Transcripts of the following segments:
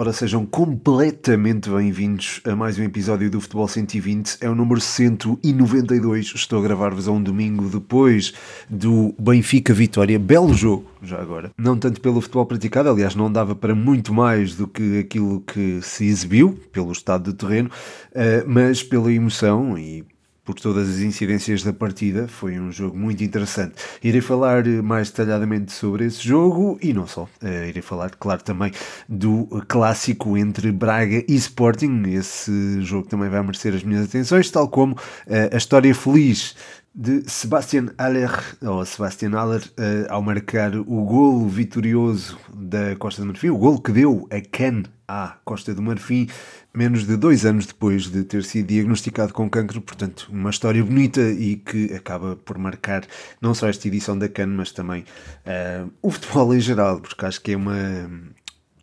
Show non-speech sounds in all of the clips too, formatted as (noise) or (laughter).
Ora, sejam completamente bem-vindos a mais um episódio do Futebol 120. É o número 192. Estou a gravar-vos a um domingo depois do Benfica Vitória. Belo jogo, já agora. Não tanto pelo futebol praticado, aliás, não dava para muito mais do que aquilo que se exibiu, pelo estado do terreno, eh, mas pela emoção e por todas as incidências da partida. Foi um jogo muito interessante. Irei falar mais detalhadamente sobre esse jogo e não só. Uh, irei falar, claro, também do clássico entre Braga e Sporting. Esse jogo também vai merecer as minhas atenções, tal como uh, a história feliz de Sebastian Haller, ou Sebastian Haller, uh, ao marcar o golo vitorioso da Costa do Marfim, o golo que deu a Ken à Costa do Marfim, menos de dois anos depois de ter sido diagnosticado com cancro. Portanto, uma história bonita e que acaba por marcar não só esta edição da CAN, mas também uh, o futebol em geral, porque acho que é uma,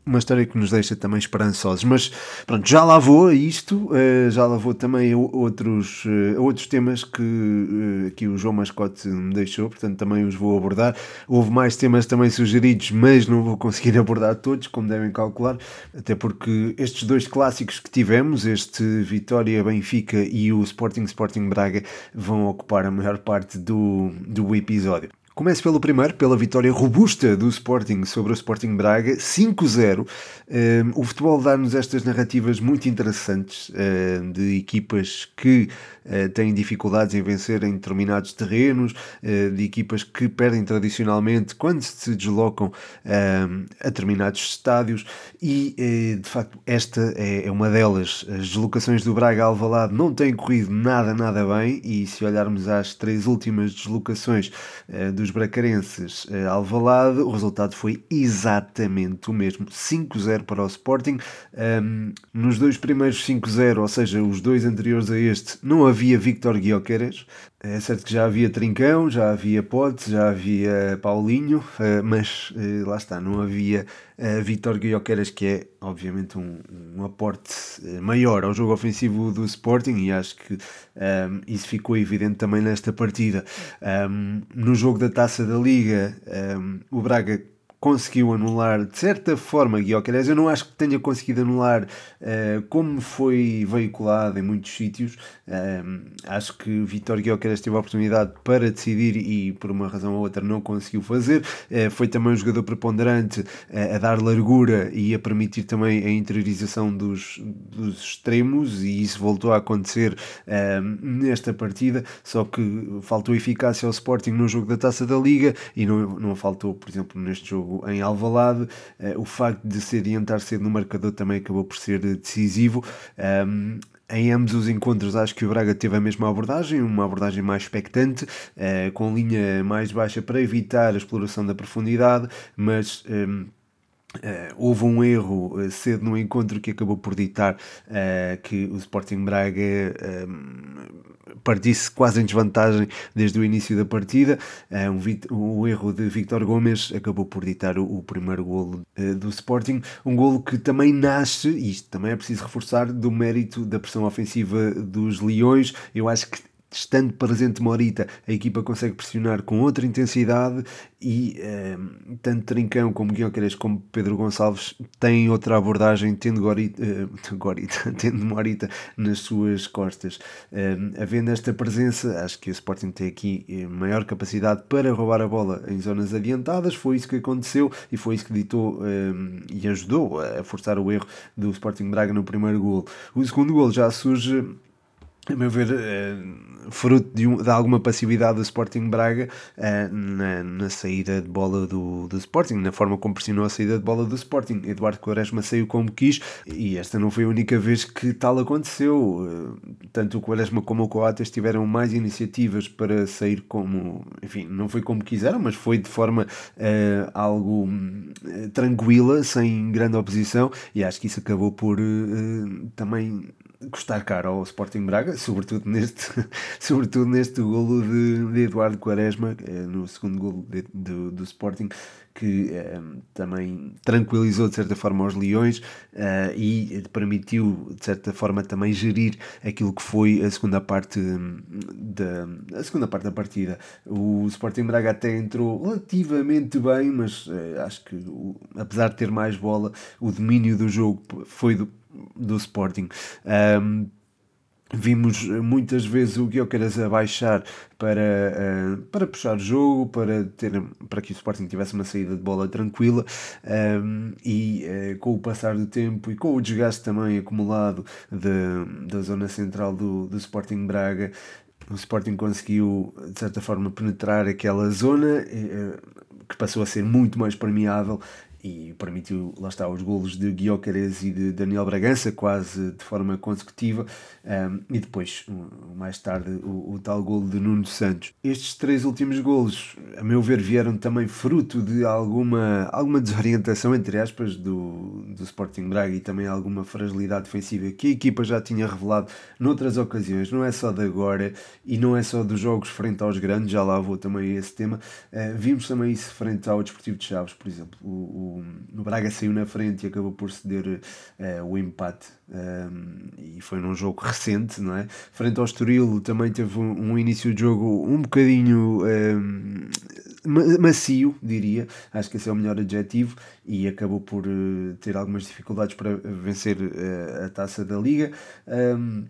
uma história que nos deixa também esperançosos. Mas pronto, já lá vou a isto, uh, já lá vou também a outros, a outros temas que aqui o João Mascote me deixou, portanto também os vou abordar. Houve mais temas também sugeridos, mas não vou conseguir (laughs) abordar todos, como devem calcular, até porque estes dois clássicos que tivemos, este Vitória Benfica e o Sporting Sporting Braga, vão ocupar a maior parte do, do episódio. Começo pelo primeiro, pela vitória robusta do Sporting sobre o Sporting Braga, 5-0. Um, o futebol dá-nos estas narrativas muito interessantes um, de equipas que uh, têm dificuldades em vencer em determinados terrenos, uh, de equipas que perdem tradicionalmente quando se deslocam um, a determinados estádios e, de facto, esta é, é, uma delas. As deslocações do Braga Alvalade não têm corrido nada, nada bem e se olharmos às três últimas deslocações dos bracarenses eh, Alvalade, o resultado foi exatamente o mesmo, 5-0 para o Sporting. Nos dois primeiros 5-0, ou seja, os dois anteriores a este, não havia Victor Guioqueres, é certo que já havia Trincão, já havia Pote, já havia Paulinho, eh, mas eh, lá está, não havia Vitor Guioqueras, que é obviamente um, um, aporte maior ao jogo ofensivo do Sporting e acho que um, isso ficou evidente também nesta partida. Um, no jogo da Taça da Liga, o Braga conseguiu anular de certa forma Guioqueres. Eu não acho que tenha conseguido anular uh, como foi veiculado em muitos sítios. Uh, acho que Vitor Guioqueres teve a oportunidade para decidir e por uma razão ou outra não conseguiu fazer. Uh, foi também um jogador preponderante a dar largura e a permitir também a interiorização dos, dos extremos e isso voltou a acontecer nesta partida. Só que faltou eficácia ao Sporting no jogo da Taça da Liga e não, não faltou, por exemplo, neste jogo em Alvalade. Uh, o facto de se adiantar cedo no marcador também acabou por ser decisivo. Um, em ambos os encontros acho que o Braga teve a mesma abordagem, uma abordagem mais expectante, uh, com linha mais baixa para evitar a exploração da profundidade, mas um, Uh, houve um erro uh, cedo no encontro que acabou por ditar uh, que o Sporting Braga partisse quase em desvantagem desde o início da partida. Um, um erro de Victor Gomes acabou por ditar o, o primeiro golo do Sporting. Um golo que também nasce, e isto também é preciso reforçar, do mérito da pressão ofensiva dos Leões. Eu acho que estando presente Morita, a equipa consegue pressionar com outra intensidade e um, tanto Trincão como Guilherme como Pedro Gonçalves têm outra abordagem, tendo Gorita, uh, Gorita (laughs) tendo Morita nas suas costas. Um, havendo esta presença, acho que o Sporting tem aqui eh, maior capacidade para roubar a bola em zonas adiantadas, foi isso que aconteceu e foi isso que ditou um, e ajudou a forçar o erro do Sporting Braga no primeiro gol. O segundo gol já surge a meu ver, é, fruto de, um, de, alguma passividade do Sporting Braga é, na, na, saída de bola do, do Sporting, na forma como pressionou a saída de bola do Sporting. Eduardo Quaresma saiu como quis e esta não foi a única vez que tal aconteceu. Eh, tanto o Quaresma como o Coates tiveram mais iniciativas para sair como, enfim, não foi como quiseram, mas foi de forma algo tranquila, sem grande oposição, e acho que isso acabou por também custar caro ao Sporting Braga, sobretudo neste, (laughs) sobretudo neste golo de, de Eduardo Quaresma, no segundo golo de, de, do Sporting, que eh, também tranquilizou de certa forma os Leões uh, e permitiu de certa forma também gerir aquilo que foi a segunda parte da, a segunda parte da partida. O Sporting Braga até entrou relativamente bem, mas uh, acho que o, apesar de ter mais bola, o domínio do jogo foi do, do Sporting. Um, Vimos muitas vezes o Gyökeres a baixar para, uh, para puxar o jogo, para, ter, para que o Sporting tivesse uma saída de bola tranquila um, e uh, com o passar do tempo e com o desgaste também acumulado de, da zona central do, do Sporting Braga, o Sporting conseguiu de certa forma penetrar aquela zona uh, que passou a ser muito mais permeável e permitiu, lá está, os golos de Guiocares e de Daniel Bragança, quase de forma consecutiva, um, e depois, mais tarde, o, o, tal golo de Nuno Santos. Estes três últimos golos, a meu ver, vieram também fruto de alguma, alguma desorientação, entre aspas, do, do Sporting Braga e também alguma fragilidade defensiva que a equipa já tinha revelado noutras ocasiões, não é só de agora e não é só dos jogos frente aos grandes, já lá vou também a esse tema. Uh, vimos também isso frente ao Desportivo de Chaves, por exemplo. O, o, Braga saiu na frente e acabou por ceder uh, o empate um, e foi num jogo recente, não é? Frente ao Estoril também teve um, um início de jogo um bocadinho um, macio, diria, acho que esse é o melhor adjetivo, e acabou por uh, ter algumas dificuldades para vencer uh, a taça da Liga. Um,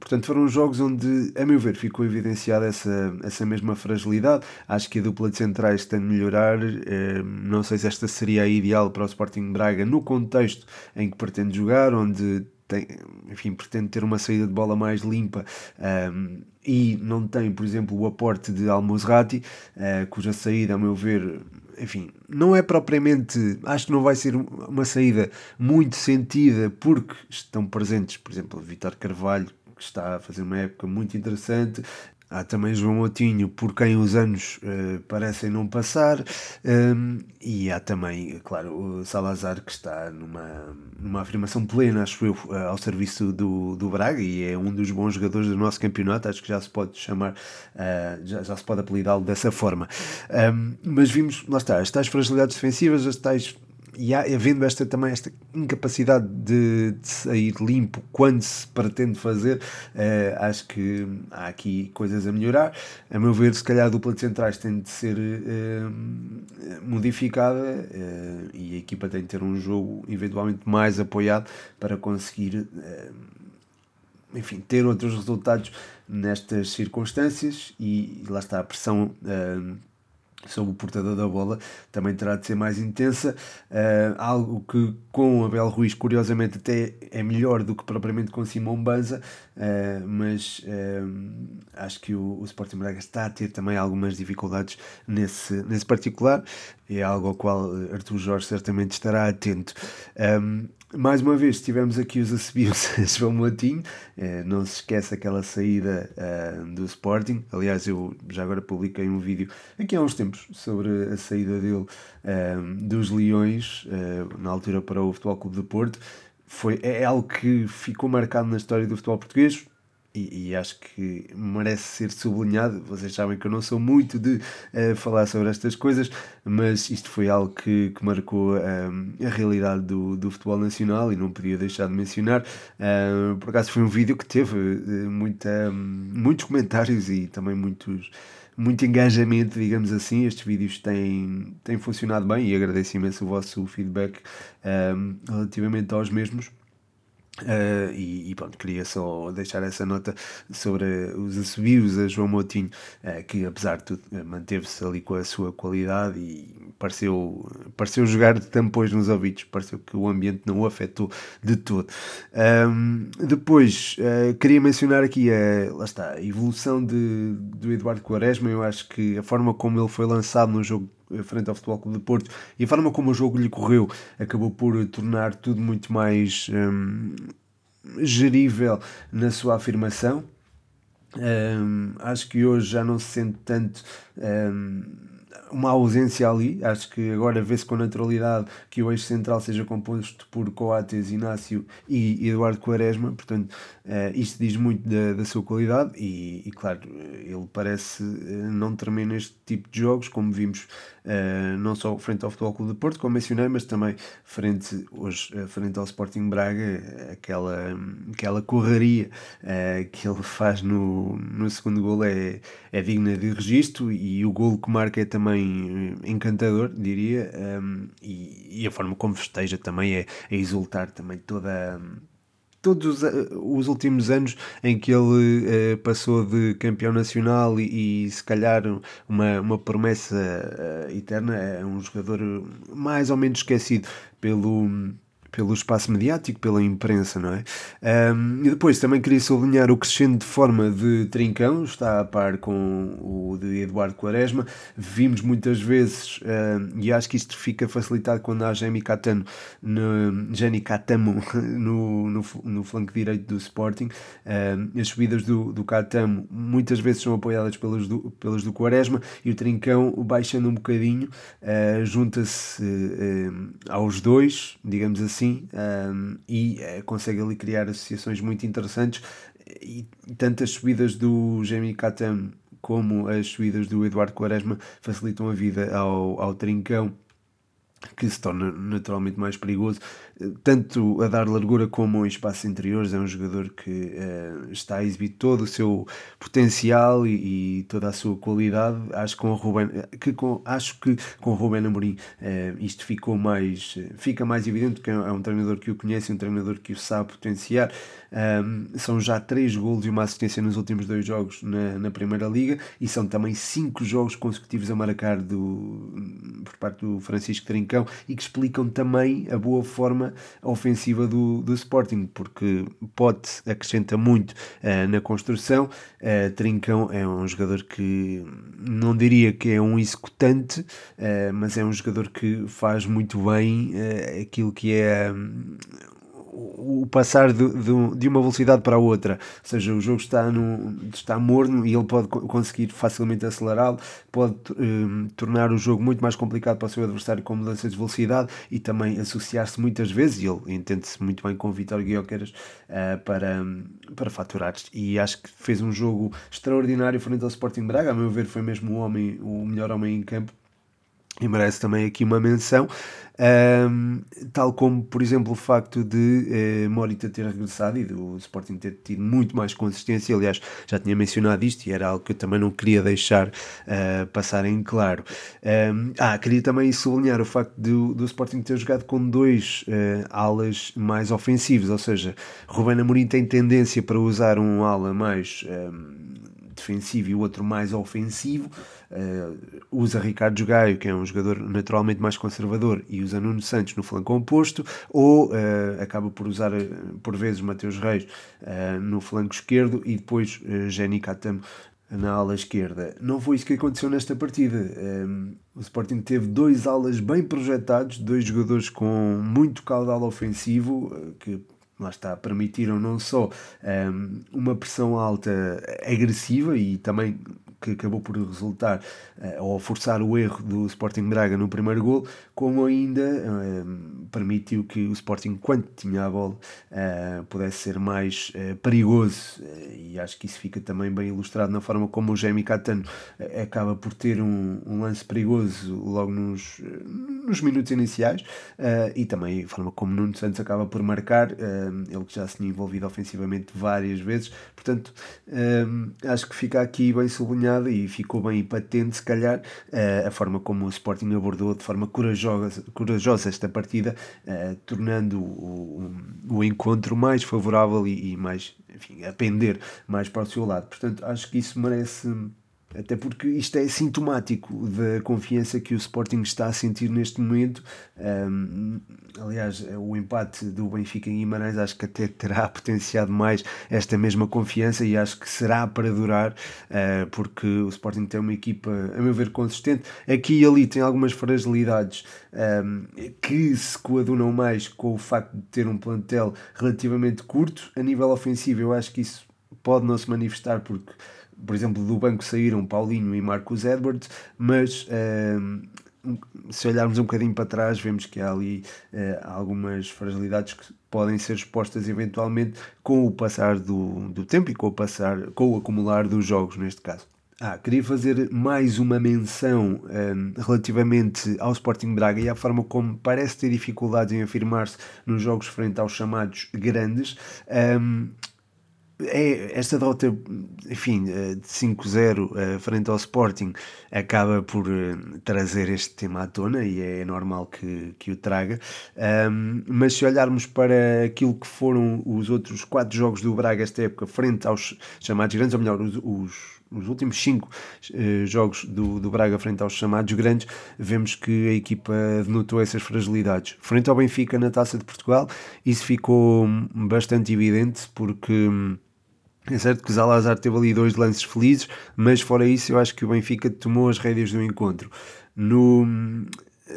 Portanto, foram jogos onde, a meu ver, ficou evidenciada essa, essa mesma fragilidade. Acho que a dupla de centrais tem de melhorar. Eh, não sei se esta seria a ideal para o Sporting Braga no contexto em que pretende jogar, onde tem, enfim, pretende ter uma saída de bola mais limpa ehm, e não tem, por exemplo, o aporte de Almozrati, uh, cuja saída, a meu ver, enfim, não é propriamente, acho que não vai ser uma saída muito sentida porque estão presentes, por exemplo, Vitor Carvalho, que está a fazer uma época muito interessante. Há também João Moutinho, por quem os anos uh, parecem não passar, um, e há também, claro, o Salazar, que está numa, numa afirmação plena, acho eu, uh, ao serviço do, do Braga, e é um dos bons jogadores do nosso campeonato, acho que já se pode chamar, uh, já, já se pode apelidá-lo dessa forma. Um, mas vimos, lá está, as tais fragilidades defensivas, as tais e há, havendo esta também esta incapacidade de, de, sair limpo quando se pretende fazer, uh, acho que há aqui coisas a melhorar. A meu ver, se calhar a dupla de centrais tem de ser uh, modificada uh, e a equipa tem de ter um jogo eventualmente mais apoiado para conseguir enfim, ter outros resultados nestas circunstâncias e, lá está a pressão sobre o portador da bola também terá de ser mais intensa, uh, algo que com Abel Ruiz curiosamente até é melhor do que propriamente com Simão Banza, uh, mas uh, acho que o, o Sporting Braga está a ter também algumas dificuldades nesse, nesse particular, é algo ao qual Artur Jorge certamente estará atento. Um, mais uma vez tivemos aqui os assobios (laughs) a João Moutinho, eh, não se esquece aquela saída uh, do Sporting. Aliás, eu já agora publiquei um vídeo aqui há uns tempos sobre a saída dele uh, dos Leões, uh, na altura para o Futebol Clube de Porto. Foi, é algo que ficou marcado na história do futebol português e, e, acho que merece ser sublinhado. Vocês sabem que eu não sou muito de uh, falar sobre estas coisas, mas isto foi algo que, que marcou eh, a realidade do, do futebol nacional e não podia deixar de mencionar. Uh, por acaso foi um vídeo que teve uh, muita, um, muitos comentários e também muitos. Muito engajamento, digamos assim. Estes vídeos têm, têm funcionado bem e agradeço imenso o vosso feedback um, relativamente aos mesmos. Uh, e, e, pronto, queria só deixar essa nota sobre os assobios a João Moutinho, uh, que apesar de tudo manteve-se ali com a sua qualidade e pareceu, pareceu jogar de tampões nos ouvidos, pareceu que o ambiente não o afetou de todo. Um, depois, uh, queria mencionar aqui a, lá está, a evolução de, do Eduardo Quaresma, eu acho que a forma como ele foi lançado no jogo frente ao Futebol Clube de Porto e a forma como o jogo lhe correu acabou por tornar tudo muito mais hum, gerível na sua afirmação. Hum, acho que hoje já não se sente tanto. Hum, uma ausência ali. Acho que agora vê-se com naturalidade que o eixo central seja composto por Coates, Inácio e Eduardo Quaresma. Portanto, uh, isto diz muito da, da sua qualidade e, e, claro, ele parece não tremer neste tipo de jogos, como vimos uh, não só frente ao Futebol Clube de Porto, como mencionei, mas também frente, hoje, frente ao Sporting Braga, aquela, aquela correria que ele faz no, no segundo gol é, é digna de registro e o gol que marca é também eh, encantador, diria, um, e, e, a forma como festeja também é, é exultar também toda. Todos os, eh, os últimos anos em que ele uh, passou de campeão nacional e, e, se calhar uma, uma promessa uh, eterna, é um jogador mais ou menos esquecido pelo, pelo espaço mediático, pela imprensa, não é? Um, e depois também queria sublinhar o crescendo de forma de Trincão, está a par com o de Eduardo Quaresma. Vimos muitas vezes, um, e acho que isto fica facilitado quando há Jenny Catano, no, Jenny Catamo (laughs) no, no, no flanco direito do Sporting. Um, as subidas do, do Catamo muitas vezes são apoiadas pelas do, pelas do Quaresma e o Trincão baixando um bocadinho, uh, junta-se uh, aos dois, digamos assim assim um, e uh, consegue ali criar associações muito interessantes e tanto as subidas do Jamie Katam como as subidas do Eduardo Quaresma facilitam a vida ao, ao Trincão que se torna naturalmente mais perigoso tanto a dar largura como em espaços interiores. É um jogador que uh, está a exibir todo o seu potencial e, e, toda a sua qualidade. Acho que com o Ruben, que com, acho que com o Ruben Amorim uh, isto ficou mais, fica mais evidente que é um treinador que o conhece, um treinador que o sabe potenciar. Um, são já três golos e uma assistência nos últimos dois jogos na, na Primeira Liga e são também cinco jogos consecutivos a marcar do, por parte do Francisco Trincão e que explicam também a boa forma ofensiva do, do Sporting, porque Pote acrescenta muito uh, na construção. Uh, Trincão é um jogador que não diria que é um executante, uh, mas é um jogador que faz muito bem aquilo que é. Um, o passar de, de, de, uma velocidade para a outra, ou seja, o jogo está, no, está morno e ele pode conseguir facilmente acelerá-lo, pode um, tornar o jogo muito mais complicado para o seu adversário com mudança de velocidade e também associar-se muitas vezes, e ele entende-se muito bem com o Vitor Guioqueras uh, para, para faturar. E acho que fez um jogo extraordinário frente ao Sporting Braga, a meu ver foi mesmo o, homem, o melhor homem em campo e merece também aqui uma menção. Um, tal como, por exemplo, o facto de uh, Morita ter regressado e do Sporting ter tido muito mais consistência. Aliás, já tinha mencionado isto e era algo que eu também não queria deixar uh, passar em claro. Um, ah, queria também sublinhar o facto do, do Sporting ter jogado com dois uh, alas mais ofensivos, ou seja, Rubén Amorim tem tendência para usar um ala mais um, defensivo e o outro mais ofensivo. Uh, usa Ricardo Gaio, que é um jogador naturalmente mais conservador, e usa Nuno Santos no flanco oposto, ou uh, acaba por usar uh, por vezes Mateus Reis no flanco esquerdo e depois uh, Jenny na ala esquerda. Não foi isso que aconteceu nesta partida. Um, o Sporting teve dois alas bem projetados, dois jogadores com muito caudal ofensivo, que lá está, permitiram não só um, uma pressão alta agressiva e também que acabou por resultar uh, ou forçar o erro do Sporting Braga no primeiro gol, como ainda uh, permitiu que o Sporting, quando tinha a bola, uh, pudesse ser mais perigoso. e acho que isso fica também bem ilustrado na forma como o Jamie Catano acaba por ter um, um, lance perigoso logo nos, nos minutos iniciais e também a forma como Nuno Santos acaba por marcar, ele que já se tinha envolvido ofensivamente várias vezes. Portanto, acho que fica aqui bem sublinhado e ficou bem patente, se calhar, uh, a forma como o Sporting abordou de forma corajosa, corajosa esta partida, uh, tornando o, o, o, encontro mais favorável e, e mais, enfim, a pender mais para o seu lado. Portanto, acho que isso merece até porque isto é sintomático da confiança que o Sporting está a sentir neste momento. Um, aliás, o empate do Benfica em Guimarães acho que até terá (laughs) potenciado mais esta mesma confiança e acho que será para durar, uh, porque o Sporting tem uma equipa, a meu ver, consistente. Aqui e ali tem algumas fragilidades um, que se coadunam mais com o facto de ter um plantel relativamente curto. A nível ofensivo, eu acho que isso pode não se manifestar porque por exemplo, do banco saíram Paulinho e Marcos Edwards, mas se olharmos um bocadinho para trás, vemos que há ali uh, algumas fragilidades que podem ser expostas eventualmente com o passar do, do tempo e com o, passar, com o acumular dos jogos, neste caso. Ah, queria fazer mais uma menção um, ehm, relativamente ao Sporting Braga e à forma como parece ter dificuldades em afirmar-se nos jogos frente aos chamados grandes. Um, ehm, é, esta derrota, enfim, eh, de 5-0 eh, frente ao Sporting acaba por eh, trazer este tema à tona e é normal que, que o traga. Um, mas se olharmos para aquilo que foram os outros quatro jogos do Braga esta época, frente aos chamados grandes, ou melhor, os, os os últimos cinco jogos do, do Braga frente aos chamados grandes, vemos que a equipa denotou essas fragilidades. Frente ao Benfica na Taça de Portugal, isso ficou bastante evidente porque hum, é certo que o Zalazar teve ali dois lances felizes, mas fora isso eu acho que o Benfica tomou as rédeas do encontro. No,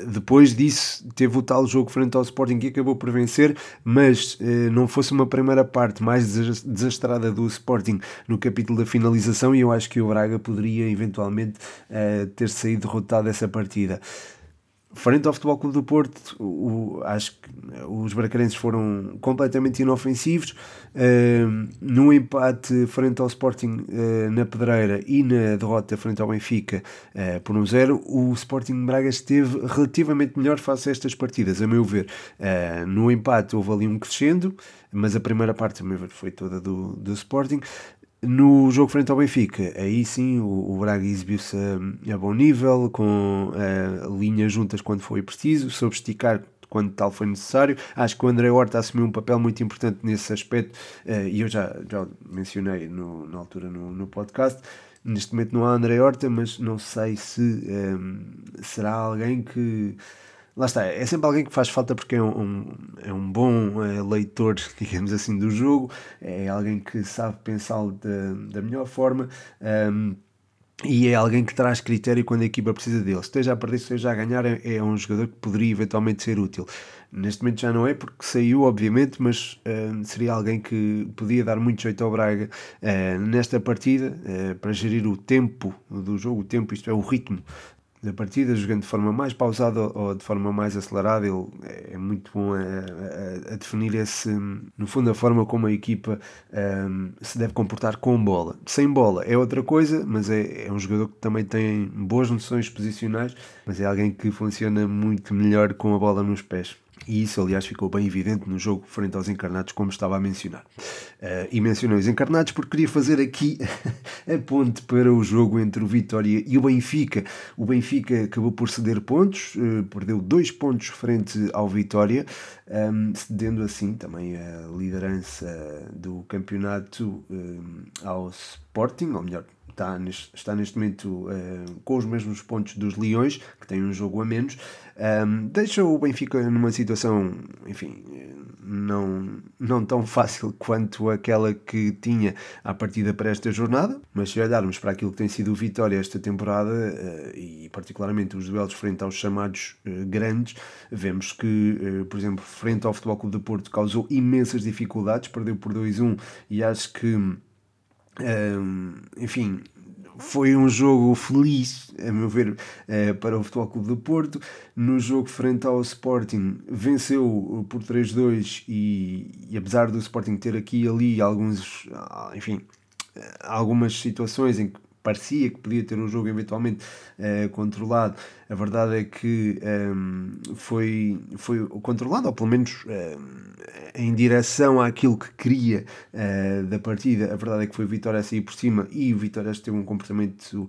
depois disso teve o tal jogo frente ao Sporting que acabou por vencer, mas eh, não fosse uma primeira parte mais desastrada do Sporting no capítulo da finalização e eu acho que o Braga poderia eventualmente eh, ter saído derrotado dessa partida. Frente ao Futebol Clube do Porto, o, acho que os bracarenses foram completamente inofensivos. Uh, no empate frente ao Sporting uh, na Pedreira e na derrota frente ao Benfica uh, por um zero, o Sporting Braga esteve relativamente melhor face a estas partidas, a meu ver. Uh, no empate houve ali um crescendo, mas a primeira parte, a meu ver, foi toda do, do Sporting. No jogo frente ao Benfica, aí sim o, Braga exibiu-se a, a, bom nível, com uh, linhas juntas quando foi preciso, soube esticar quando tal foi necessário. Acho que o André Horta assumiu um papel muito importante nesse aspecto uh, e eu já, já mencionei no, na altura no, no podcast. Neste momento não há André Horta, mas não sei se um, eh, será alguém que lá está, é sempre alguém que faz falta porque é um, é um bom é, leitor, (laughs) digamos assim, do jogo, é alguém que sabe pensá-lo da, da melhor forma. Um, e é alguém que traz critério quando a equipa precisa dele. Esteja a perder, esteja a ganhar, é, é um jogador que poderia eventualmente ser útil. Neste momento já não é, porque saiu, obviamente, mas uh, seria alguém que podia dar muito jeito ao Braga uh, nesta partida uh, para gerir o tempo do jogo, o tempo, isto é, o ritmo da partida, jogando de forma mais pausada ou de forma mais acelerada. Ele é muito bom a, a, a definir esse, no fundo, a forma como a equipa um, se deve comportar com bola. Sem bola é outra coisa, mas é, é um jogador que também tem boas noções posicionais, mas é alguém que funciona muito melhor com a bola nos pés. E isso, aliás, ficou bem evidente no jogo frente aos encarnados, como estava a mencionar. Uh, e mencionei os encarnados porque queria fazer aqui (laughs) a ponte para o jogo entre o Vitória e o Benfica. O Benfica acabou por ceder pontos, uh, perdeu dois pontos frente ao Vitória, um, ehm, cedendo assim também a liderança do campeonato um, ehm, ao Sporting, ou melhor, está neste, está neste momento uh, com os mesmos pontos dos Leões, que têm um jogo a menos, um, deixa o Benfica numa situação, enfim, não, não tão fácil quanto aquela que tinha à partida para esta jornada, mas se olharmos para aquilo que tem sido o Vitória esta temporada, uh, e particularmente os duelos frente aos chamados uh, grandes, vemos que, por exemplo, frente ao Futebol Clube de Porto causou imensas dificuldades, perdeu por 2-1 e acho que enfim, foi um jogo feliz, a meu ver, eh, para o Futebol Clube do Porto. No jogo frente ao Sporting, venceu por 3-2 e, e, apesar do Sporting ter aqui e ali alguns, ah, enfim, eh, algumas situações em que parecia que podia ter um jogo eventualmente uh, controlado. A verdade é que um, ehm, foi, foi controlado, ou pelo menos uh, em direção àquilo que queria uh, da partida. A verdade é que foi Vitória a sair por cima e Vitória teve um comportamento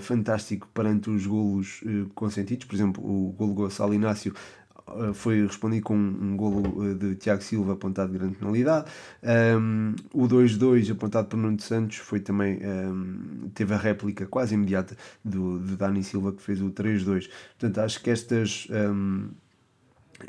fantástico perante os golos consentidos. Por exemplo, o golo Gonçalo Inácio eh, foi respondido com um golo eh, de Tiago Silva apontado de grande penalidade. Um, o 2-2 apontado por Nuno Santos foi também um, teve a réplica quase imediata do, de Dani Silva que fez o 3-2. Portanto, acho que estas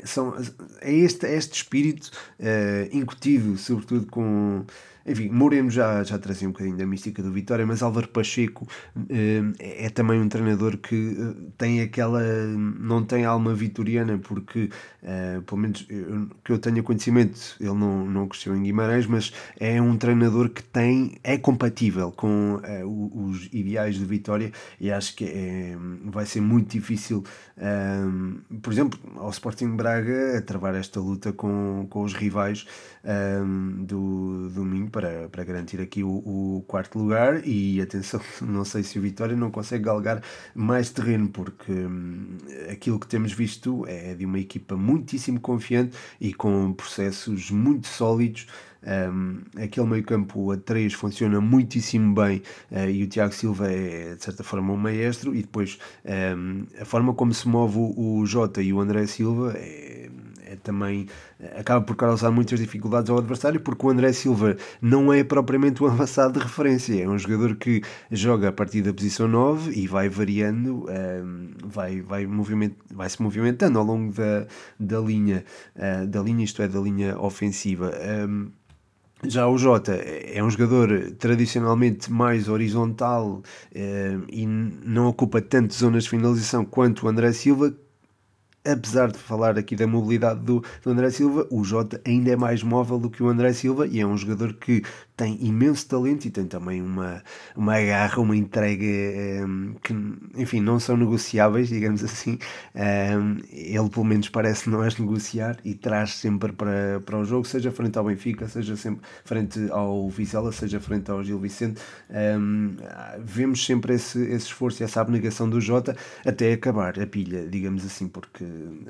são, é este, é este espírito uh, incutido, sobretudo com enfim, Moreno já, já trazia um bocadinho da mística do Vitória, mas Álvaro Pacheco é, é também um treinador que tem aquela. não tem alma vitoriana, porque, pelo menos eu, que eu tenha conhecimento, ele não, não cresceu em Guimarães, mas é um treinador que tem. é compatível com os ideais do Vitória e acho que é, vai ser muito difícil, por exemplo, ao Sporting Braga a travar esta luta com, com os rivais do domingo para, para garantir aqui o, o, quarto lugar. E atenção, (laughs) não sei se o Vitória não consegue galgar mais terreno, porque hum, aquilo que temos visto é de uma equipa muitíssimo confiante e com processos muito sólidos. Um, aquele meio campo a 3 funciona muitíssimo bem uh, e o Tiago Silva é de certa forma um maestro e depois um, a forma como se move o, o Jota e o André Silva é é também acaba por causar muitas dificuldades ao adversário, porque o André Silva não é propriamente um (laughs) avançado de referência, é um jogador que joga a partir da posição 9 e vai variando, um, vai, vai, moviment, vai se movimentando ao longo da, da linha, uh, da linha, isto é, da linha ofensiva. Um, já o Jota é um jogador tradicionalmente mais horizontal eh, e não ocupa tanto zonas de finalização quanto o André Silva, apesar de falar aqui da mobilidade do, do, André Silva, o Jota ainda é mais móvel do que o André Silva e é um jogador que tem imenso talento e tem também uma, uma garra, uma entrega um, que, enfim, não são negociáveis, digamos assim. Um, ele, pelo menos, parece não as negociar e traz sempre para, para o jogo, seja frente ao Benfica, seja sempre frente ao Vizela, seja frente ao Gil Vicente. Um, vemos sempre esse, esse esforço e essa abnegação do Jota até acabar a pilha, digamos assim, porque uh,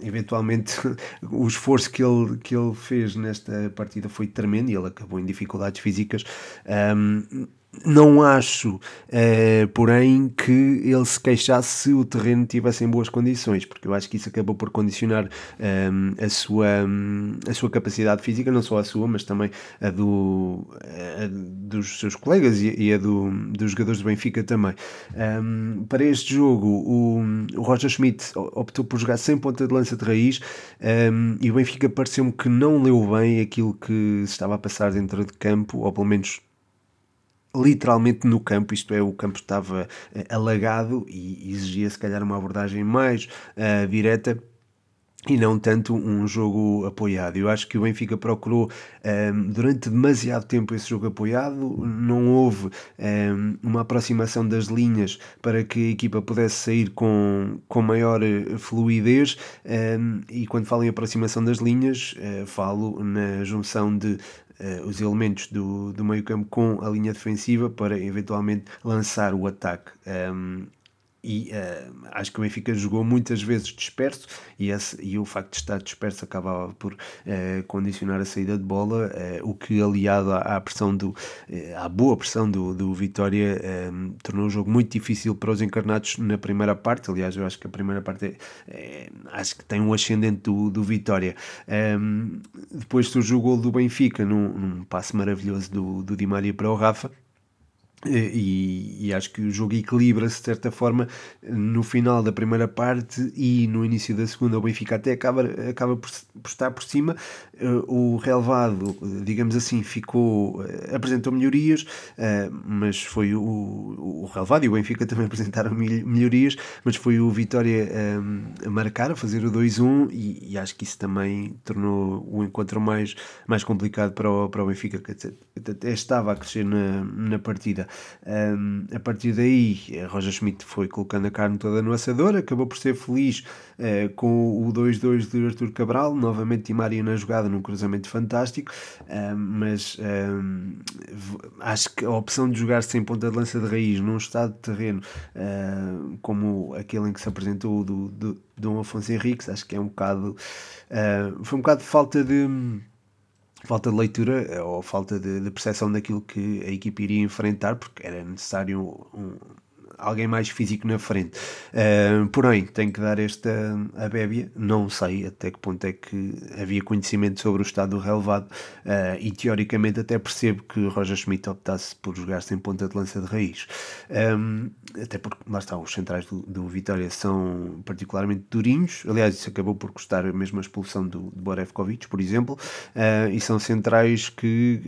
eventualmente (laughs) o esforço que ele, que ele fez nesta partida foi tremendo e ele acabou em dificuldade físicas. Um, não acho, uh, porém, que ele se queixasse se o terreno tivesse em boas condições, porque eu acho que isso acabou por condicionar um, a, sua, um, a sua capacidade física, não só a sua, mas também a, do, a dos seus colegas e, e a do, dos jogadores do Benfica também. Um, para este jogo, o, o Roger Schmidt optou por jogar sem ponta de lança de raiz e o Benfica pareceu-me que não leu bem aquilo que se estava a passar dentro de campo, ou pelo menos literalmente no campo, isto é, o campo estava uh, alagado e exigia se calhar uma abordagem mais uh, direta e não tanto um jogo apoiado. Eu acho que o Benfica procurou um, ehm, durante demasiado tempo esse jogo apoiado, não houve um, ehm, uma aproximação das linhas para que a equipa pudesse sair com, com maior eh, fluidez. Um, ehm, e quando falo em aproximação das linhas, uh, falo na junção de uh, os elementos do, do meio campo com a linha defensiva para eventualmente lançar o ataque. Um, e uh, acho que o Benfica jogou muitas vezes disperso e, esse, e o facto de estar disperso acabava por uh, condicionar a saída de bola, uh, o que aliado à, à pressão do, à boa pressão do, do Vitória tornou o jogo muito difícil para os encarnados na primeira parte, aliás eu acho que a primeira parte é, acho que tem um ascendente do, do Vitória. Depois surgiu o gol do Benfica num, num passe maravilhoso do, do Di Maria para o Rafa, e, e, acho que o jogo equilibra-se de certa forma no final da primeira parte e no início da segunda. O Benfica até acaba, acaba por, por estar por cima. Uh, o relevado digamos assim ficou uh, apresentou melhorias uh, mas foi o, o relevado e o Benfica (laughs) também apresentaram melhorias mas foi o Vitória a marcar a fazer o 2-1 e, e, acho que isso também tornou o encontro mais, mais complicado para o, para o Benfica. Que até estava a crescer na, na partida um, a partir daí, Roger Schmidt foi colocando a carne toda no assador, acabou por ser feliz uh, com o 2-2 de Artur Cabral, novamente Di Maria na jogada num cruzamento fantástico, uh, mas uh, acho que a opção de jogar sem ponta de lança de raiz num estado de terreno como aquele em que se apresentou do, do Dom Afonso Henriques, acho que é um bocado foi um bocado de falta de falta de leitura eh, ou falta de, de percepção daquilo que a equipe iria enfrentar, porque era necessário um, alguém mais físico na frente. Uh, porém, tenho que dar esta a bébia, não sei até que ponto é que havia conhecimento sobre o estado do relevado uh, e teoricamente até percebo que Roger Schmidt optasse por jogar sem ponta de lança de raiz. Um, até porque, lá está, os centrais do, do, Vitória são particularmente durinhos, aliás, isso acabou por custar a mesma expulsão do, do Borevkovic, por exemplo, uh, e são centrais que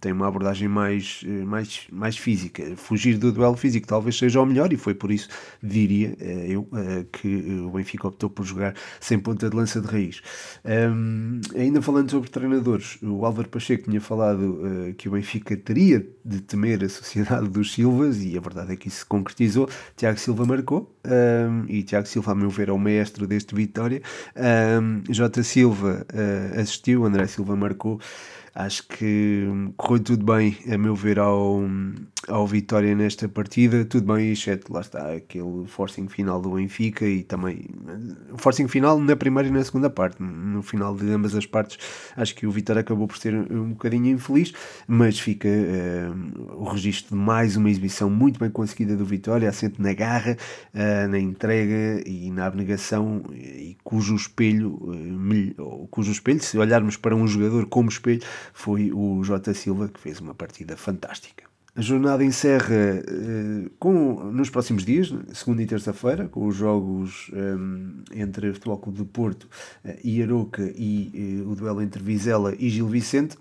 têm uma abordagem mais, mais, mais física. Fugir do duelo físico talvez seja o melhor e foi por isso, diria eh, eu, eh, que o Benfica optou por jogar sem ponta de lança de raiz. Um, ainda falando sobre treinadores, o Álvaro Pacheco tinha falado uh, que o Benfica teria de temer a sociedade dos Silvas e a verdade é que isso se concretizou. Tiago Silva marcou um, e Tiago Silva, a meu ver, é o mestre deste Vitória. Um, Jota Silva uh, assistiu, André Silva marcou. Acho que correu tudo bem, a meu ver, ao, ao Vitória nesta partida. Tudo bem, exceto lá está aquele forcing final do Benfica e também o forcing final na primeira e na segunda parte. No final de ambas as partes, acho que o Vitória acabou por ser um bocadinho infeliz, mas fica uh, o registro de mais uma exibição muito bem conseguida do Vitória, assente na garra, uh, na entrega e na abnegação, e cujo espelho, uh, cujo espelho, se olharmos para um jogador como espelho, foi o Jota Silva que fez uma partida fantástica. A jornada encerra uh, com, nos próximos dias, segunda e terça-feira, com os jogos um, eh, entre o Futebol Clube do Porto uh, e Aroca e uh, o duelo entre Vizela e Gil Vicente.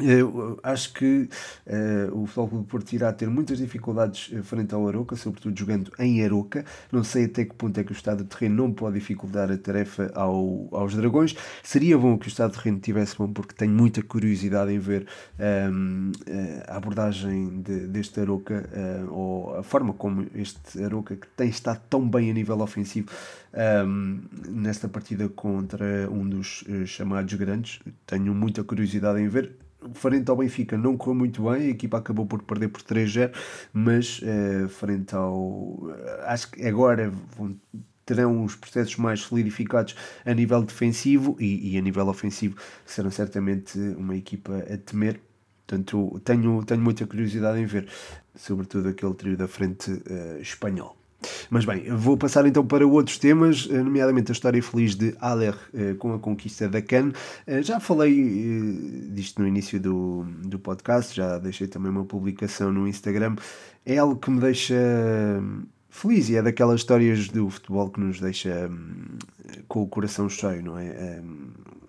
Eu acho que uh, o Futebol do Porto irá ter muitas dificuldades uh, frente ao Aroca, sobretudo jogando em Aroca. Não sei até que ponto é que o estado de terreno não pode dificultar a tarefa ao, aos Dragões. Seria bom que o estado de terreno tivesse bom, porque tenho muita curiosidade em ver um, ehm, a abordagem de, deste Aroca, ou a forma como este Aroca, que tem estado tão bem a nível ofensivo, um, ehm, nesta partida contra um dos chamados grandes. Tenho muita curiosidade em ver frente ao Benfica não correu muito bem, a equipa acabou por perder por 3-0, mas uh, frente ao. Eh, acho que agora vão, terão os processos mais solidificados a nível defensivo e, e, a nível ofensivo serão certamente uma equipa a temer. Portanto, tenho, tenho muita curiosidade em ver, sobretudo aquele trio da frente uh, espanhol. Mas bem, vou passar então para outros temas, eh, nomeadamente a história feliz de Aller eh, com a conquista da Cannes. Eh, já falei disto no início do, do podcast, já deixei também uma publicação no Instagram. É algo que me deixa feliz e é daquelas histórias do futebol que nos deixa hum, com o coração cheio, não é?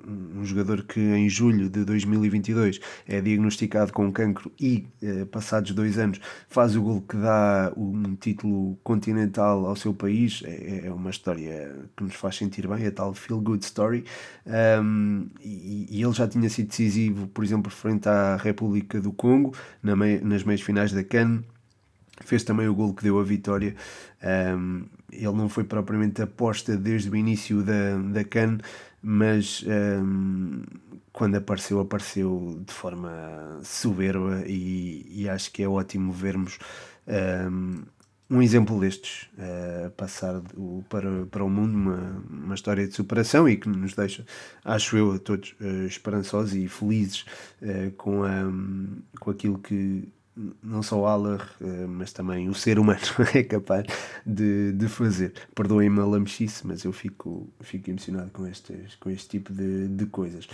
Um jogador que em julho de 2022 é diagnosticado com cancro e, eh, passados dois anos, faz o gol que dá um título continental ao seu país, é, é uma história que nos faz sentir bem, a tal feel good story. Um, e, e, ele já tinha sido decisivo, por exemplo, frente à República do Congo, na mei, nas meias finais da CAN fez também o gol que deu a vitória. Um, ele não foi propriamente aposta desde o início da, da CAN, mas um, quando apareceu, apareceu de forma soberba e, e acho que é ótimo vermos um, um exemplo destes uh, passar o, para, para o mundo, uma, uma história de superação e que nos deixa, acho eu, a todos uh, esperançosos e felizes uh, com, a, com aquilo que não só o Aller, eh, mas também o ser humano (laughs) é capaz de, de fazer. Perdoem-me a lamechice, mas eu fico, fico emocionado com, estes, com este tipo de, de coisas.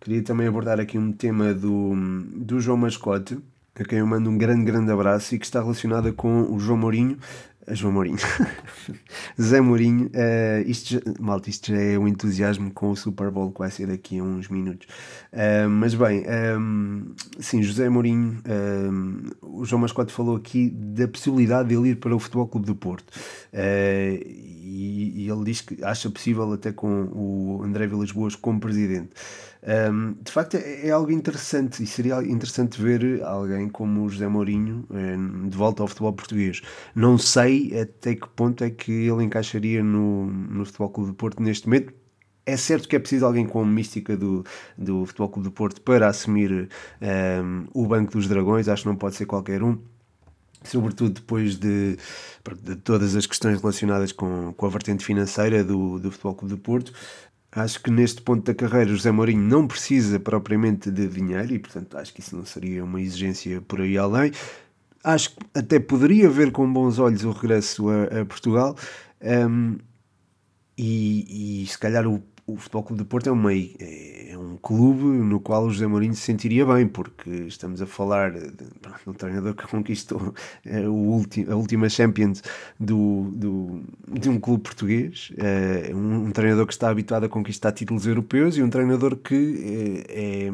Queria também abordar aqui um tema do, do João Mascote, a quem eu mando um grande, grande abraço e que está relacionada com o João Mourinho, João Mourinho, (laughs) Zé Mourinho, uh, isto, malta, isto já é um entusiasmo com o Super Bowl que vai ser daqui a uns minutos. Uh, mas bem, um, sim, José Mourinho, um, o João Mascote falou aqui da possibilidade de ele ir para o Futebol Clube do Porto. Uh, e, e, ele diz que acha possível até com o André Vilas Boas como presidente. Um, de facto, é, é, algo interessante e seria interessante ver alguém como o José Mourinho de volta ao futebol português. Não sei até que ponto é que ele encaixaria no, no Futebol Clube do Porto neste momento. É certo que é preciso alguém com a mística do, do Futebol Clube do Porto para assumir um, o Banco dos Dragões, acho que não pode ser qualquer um sobretudo depois de, de, todas as questões relacionadas com, com a vertente financeira do, do Futebol Clube do Porto. Acho que neste ponto da carreira José Mourinho não precisa propriamente de dinheiro e, portanto, acho que isso não seria uma exigência por aí além. acho que até poderia ver com bons olhos o regresso a, a Portugal. Um, e, e, se calhar o, o Futebol Clube de Porto é, uma, é, um clube no qual o José Mourinho se sentiria bem, porque estamos a falar de, de um treinador que (laughs) conquistou é, o ulti, a última Champions do, do, de um clube português, é, um, um, treinador que está habituado a conquistar títulos europeus e um treinador que é, é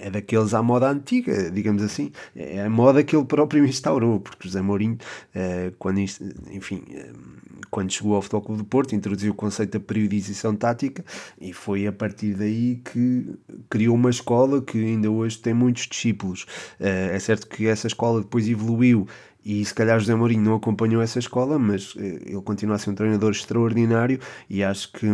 é daqueles à moda antiga, digamos assim, é a moda que ele próprio (laughs) instaurou, porque José Mourinho, eh, quando, enfim, eh, quando chegou ao Futebol Clube do Porto, introduziu o conceito da periodização tática e foi a partir daí que criou uma escola que ainda hoje tem muitos discípulos. Eh, é certo que essa escola depois evoluiu e se calhar José Mourinho não acompanhou essa escola, mas ele continua a ser um treinador extraordinário e acho que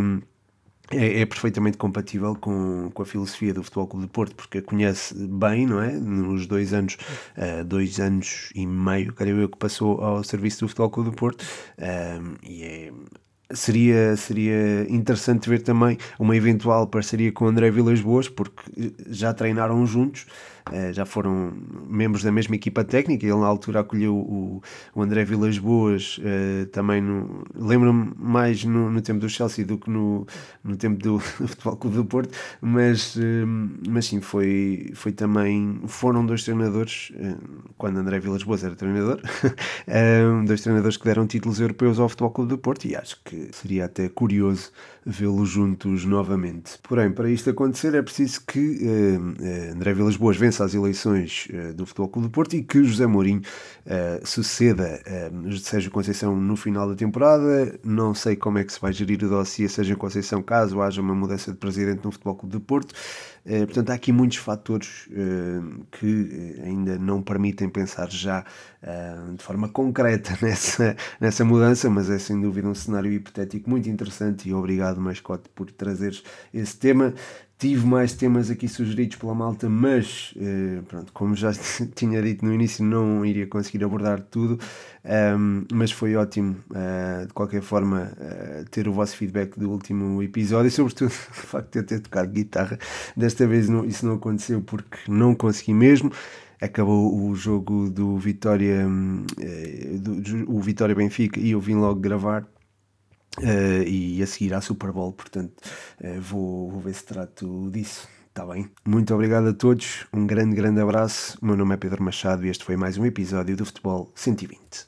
é, é, perfeitamente compatível com, com a filosofia do Futebol Clube de Porto, porque a conhece bem, não é? Nos dois anos, uh, dois anos e meio, creio eu, que passou ao serviço do Futebol Clube de Porto, uh, e é, seria, seria interessante ver também uma eventual parceria com André Vilas Boas, porque já treinaram juntos já foram membros da mesma equipa técnica. Ele, na altura, acolheu o, o André Vilas Boas uh, também. Lembro-me mais no, no, tempo do Chelsea do que no, no tempo do, (laughs) do Futebol Clube do Porto, mas, uh, mas sim, foi, foi também. Foram dois treinadores, quando André Vilas Boas era treinador, (laughs) dois treinadores que deram títulos europeus ao Futebol Clube do Porto e acho que seria até curioso vê-los juntos novamente. Porém, para isto acontecer é preciso que André Vilas Boas vença às eleições uh, do Futebol Clube do Porto e que José Mourinho uh, suceda uh, Sérgio Conceição no final da temporada. Não sei como é que se vai gerir o dossiê Sérgio Conceição caso haja uma mudança de presidente no Futebol Clube do Porto. Portanto, há aqui muitos fatores que ainda não permitem pensar já de forma concreta (laughs) nessa, nessa mudança, mas é sem dúvida um cenário hipotético muito interessante e obrigado, Mascote, por trazeres esse tema. Tive mais temas aqui sugeridos pela malta, mas eh, pronto, como já (laughs) tinha dito no início, não iria conseguir abordar tudo. Um, mas foi ótimo, uh, de qualquer forma, uh, ter o vosso feedback do último episódio, e sobretudo (laughs) o facto de eu ter tocado guitarra. Desta vez isso não aconteceu porque não consegui mesmo. Acabou o jogo do Vitória, do, do, o Vitória Benfica, e eu vim logo gravar Uh, e a seguir à Super Bowl, portanto uh, vou, vou ver se trato disso. Está bem? Muito obrigado a todos, um grande, grande abraço. O meu nome é Pedro Machado e este foi mais um episódio do Futebol 120.